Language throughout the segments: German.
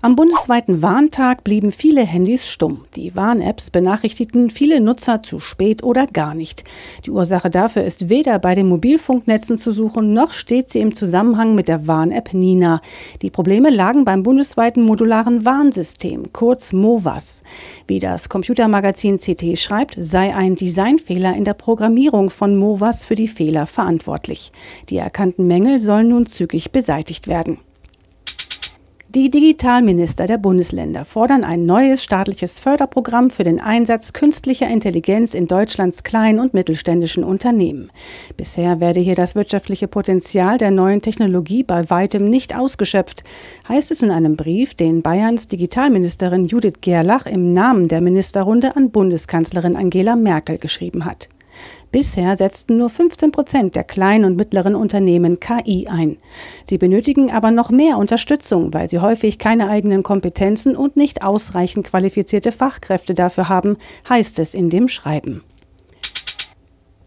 Am bundesweiten Warntag blieben viele Handys stumm. Die Warn-Apps benachrichtigten viele Nutzer zu spät oder gar nicht. Die Ursache dafür ist weder bei den Mobilfunknetzen zu suchen, noch steht sie im Zusammenhang mit der Warn-App Nina. Die Probleme lagen beim bundesweiten modularen Warnsystem, kurz MOVAS. Wie das Computermagazin CT schreibt, sei ein Designfehler in der Programmierung von MOVAS für die Fehler verantwortlich. Die erkannten Mängel sollen nun zügig beseitigt werden. Die Digitalminister der Bundesländer fordern ein neues staatliches Förderprogramm für den Einsatz künstlicher Intelligenz in Deutschlands kleinen und mittelständischen Unternehmen. Bisher werde hier das wirtschaftliche Potenzial der neuen Technologie bei weitem nicht ausgeschöpft, heißt es in einem Brief, den Bayerns Digitalministerin Judith Gerlach im Namen der Ministerrunde an Bundeskanzlerin Angela Merkel geschrieben hat. Bisher setzten nur 15 Prozent der kleinen und mittleren Unternehmen KI ein. Sie benötigen aber noch mehr Unterstützung, weil sie häufig keine eigenen Kompetenzen und nicht ausreichend qualifizierte Fachkräfte dafür haben, heißt es in dem Schreiben.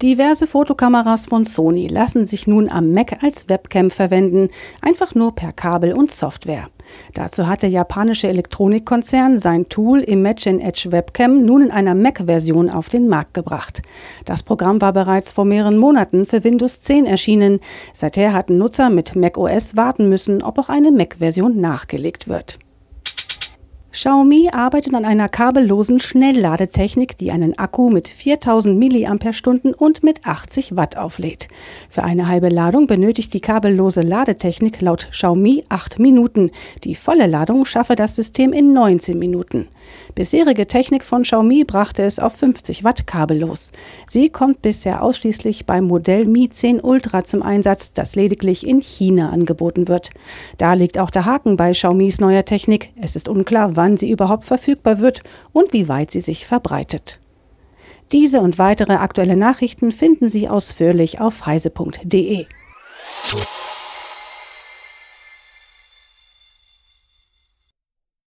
Diverse Fotokameras von Sony lassen sich nun am Mac als Webcam verwenden, einfach nur per Kabel und Software. Dazu hat der japanische Elektronikkonzern sein Tool Imagine Edge Webcam nun in einer Mac-Version auf den Markt gebracht. Das Programm war bereits vor mehreren Monaten für Windows 10 erschienen. Seither hatten Nutzer mit macOS warten müssen, ob auch eine Mac-Version nachgelegt wird. Xiaomi arbeitet an einer kabellosen Schnellladetechnik, die einen Akku mit 4000 mAh und mit 80 Watt auflädt. Für eine halbe Ladung benötigt die kabellose Ladetechnik laut Xiaomi 8 Minuten. Die volle Ladung schaffe das System in 19 Minuten. Bisherige Technik von Xiaomi brachte es auf 50 Watt kabellos. Sie kommt bisher ausschließlich beim Modell Mi 10 Ultra zum Einsatz, das lediglich in China angeboten wird. Da liegt auch der Haken bei Xiaomis neuer Technik. Es ist unklar, wann sie überhaupt verfügbar wird und wie weit sie sich verbreitet. Diese und weitere aktuelle Nachrichten finden Sie ausführlich auf heise.de.